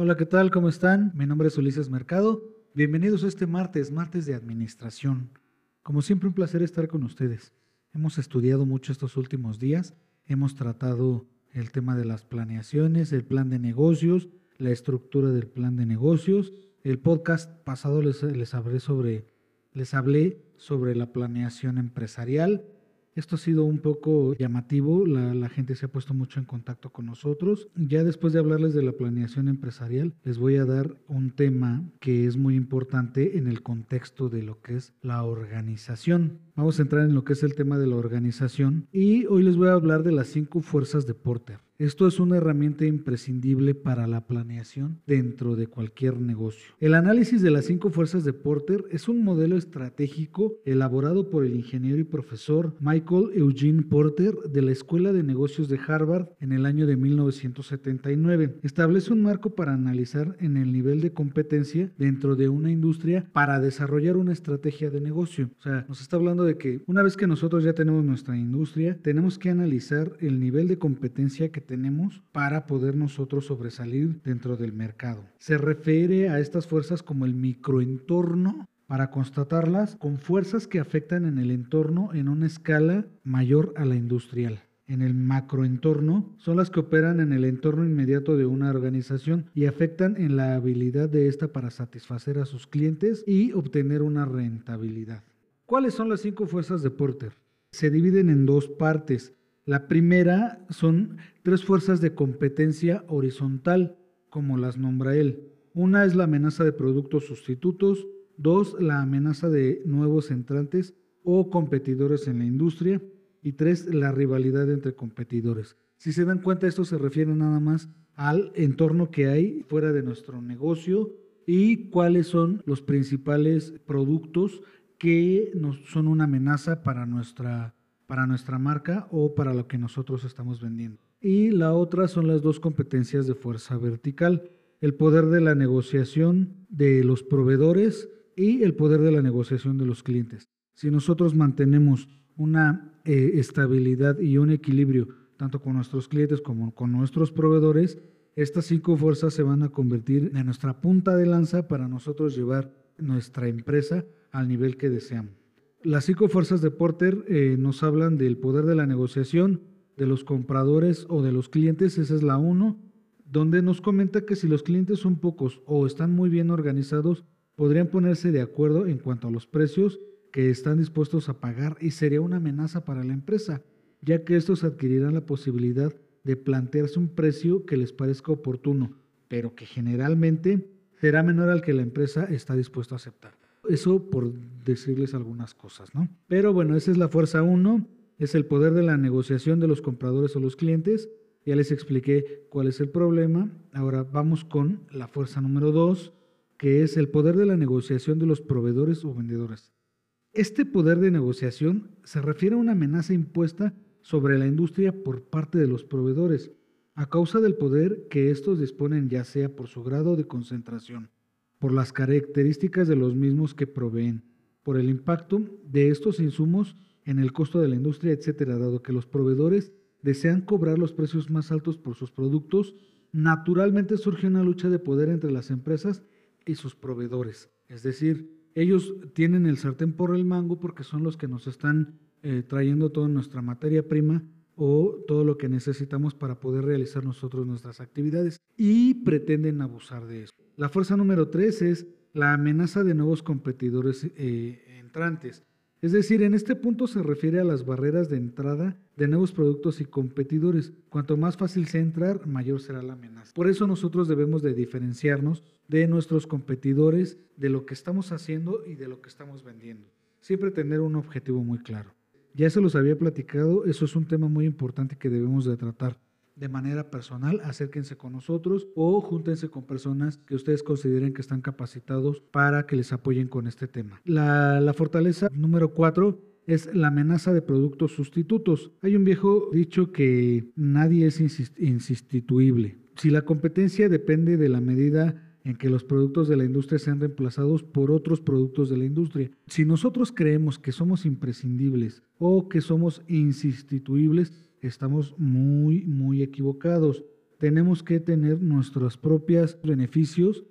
Hola, ¿qué tal? ¿Cómo están? Mi nombre es Ulises Mercado. Bienvenidos a este martes, martes de administración. Como siempre, un placer estar con ustedes. Hemos estudiado mucho estos últimos días, hemos tratado el tema de las planeaciones, el plan de negocios, la estructura del plan de negocios. El podcast pasado les, les hablé sobre les hablé sobre la planeación empresarial, esto ha sido un poco llamativo, la, gente se ha puesto mucho en contacto con nosotros. Ya después de hablarles de la planeación empresarial, les voy a dar un tema que es muy importante en el contexto de lo que es la organización. Vamos a entrar en lo que es el tema de la organización y hoy les voy a hablar de las cinco fuerzas de Porter. Esto es una herramienta imprescindible para la planeación dentro de cualquier negocio. El análisis de las cinco fuerzas de Porter es un modelo estratégico elaborado por el ingeniero y profesor Michael Eugene Porter de la Escuela de Negocios de Harvard en el año de 1979. Establece un marco para analizar en el nivel de competencia dentro de una industria para desarrollar una estrategia de negocio. O sea, nos está hablando de que una vez que nosotros ya tenemos nuestra industria, tenemos que analizar el nivel de competencia que tenemos para poder nosotros sobresalir dentro del mercado. Se refiere a estas fuerzas como el microentorno para constatarlas con fuerzas que afectan en el entorno en una escala mayor a la industrial. En el macroentorno son las que operan en el entorno inmediato de una organización y afectan en la habilidad de ésta para satisfacer a sus clientes y obtener una rentabilidad. ¿Cuáles son las cinco fuerzas de Porter? Se dividen en dos partes. La primera son tres fuerzas de competencia horizontal, como las nombra él. Una es la amenaza de productos sustitutos, dos, la amenaza de nuevos entrantes o competidores en la industria, y tres, la rivalidad entre competidores. Si se dan cuenta, esto se refiere nada más al entorno que hay fuera de nuestro negocio y cuáles son los principales productos que son una amenaza para nuestra para nuestra marca o para lo que nosotros estamos vendiendo. Y la otra son las dos competencias de fuerza vertical, el poder de la negociación de los proveedores y el poder de la negociación de los clientes. Si nosotros mantenemos una eh, estabilidad y un equilibrio tanto con nuestros clientes como con nuestros proveedores, estas cinco fuerzas se van a convertir en nuestra punta de lanza para nosotros llevar nuestra empresa al nivel que deseamos. Las cinco fuerzas de Porter eh, nos hablan del poder de la negociación, de los compradores o de los clientes, esa es la uno, donde nos comenta que si los clientes son pocos o están muy bien organizados, podrían ponerse de acuerdo en cuanto a los precios que están dispuestos a pagar y sería una amenaza para la empresa, ya que estos adquirirán la posibilidad de plantearse un precio que les parezca oportuno, pero que generalmente será menor al que la empresa está dispuesta a aceptar. Eso por decirles algunas cosas, ¿no? Pero bueno, esa es la fuerza 1, es el poder de la negociación de los compradores o los clientes. Ya les expliqué cuál es el problema. Ahora vamos con la fuerza número 2, que es el poder de la negociación de los proveedores o vendedores. Este poder de negociación se refiere a una amenaza impuesta sobre la industria por parte de los proveedores, a causa del poder que estos disponen ya sea por su grado de concentración por las características de los mismos que proveen, por el impacto de estos insumos en el costo de la industria, etcétera, dado que los proveedores desean cobrar los precios más altos por sus productos, naturalmente surge una lucha de poder entre las empresas y sus proveedores. Es decir, ellos tienen el sartén por el mango porque son los que nos están eh, trayendo toda nuestra materia prima o todo lo que necesitamos para poder realizar nosotros nuestras actividades y pretenden abusar de eso. La fuerza número tres es la amenaza de nuevos competidores eh, entrantes. Es decir, en este punto se refiere a las barreras de entrada de nuevos productos y competidores. Cuanto más fácil sea entrar, mayor será la amenaza. Por eso nosotros debemos de diferenciarnos de nuestros competidores, de lo que estamos haciendo y de lo que estamos vendiendo. Siempre tener un objetivo muy claro. Ya se los había platicado, eso es un tema muy importante que debemos de tratar de manera personal, acérquense con nosotros o júntense con personas que ustedes consideren que están capacitados para que les apoyen con este tema. La, fortaleza número cuatro es la amenaza de productos sustitutos. Hay un viejo dicho que nadie es insustituible. Si la competencia depende de la medida en que los productos de la industria sean reemplazados por otros productos de la industria. Si nosotros creemos que somos imprescindibles o que somos insustituibles, estamos muy, muy equivocados. tenemos que tener nuestros propios beneficios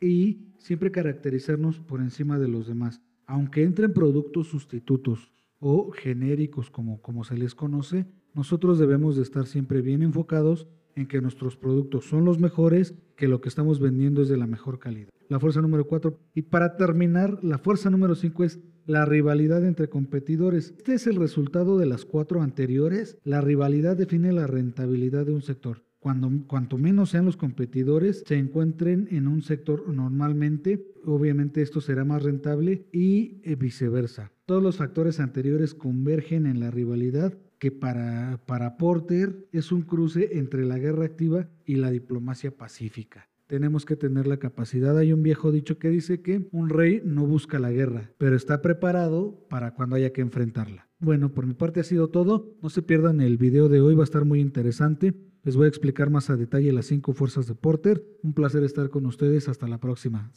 y siempre caracterizarnos por encima de los demás. Aunque entren productos sustitutos o genéricos como, como se les conoce, nosotros debemos de estar siempre bien enfocados en que nuestros productos son los mejores, que lo que estamos vendiendo es de la mejor calidad. La fuerza número cuatro. Y para terminar, la fuerza número cinco es la rivalidad entre competidores. Este es el resultado de las cuatro anteriores. La rivalidad define la rentabilidad de un sector. Cuando, cuanto menos sean los competidores, se encuentren en un sector normalmente, obviamente esto será más rentable y eh, viceversa. Todos los factores anteriores convergen en la rivalidad que para, para Porter es un cruce entre la guerra activa y la diplomacia pacífica tenemos que tener la capacidad. Hay un viejo dicho que dice que un rey no busca la guerra, pero está preparado para cuando haya que enfrentarla. Bueno, por mi parte ha sido todo. No se pierdan el video de hoy, va a estar muy interesante. Les voy a explicar más a detalle las cinco fuerzas de Porter. Un placer estar con ustedes. Hasta la próxima.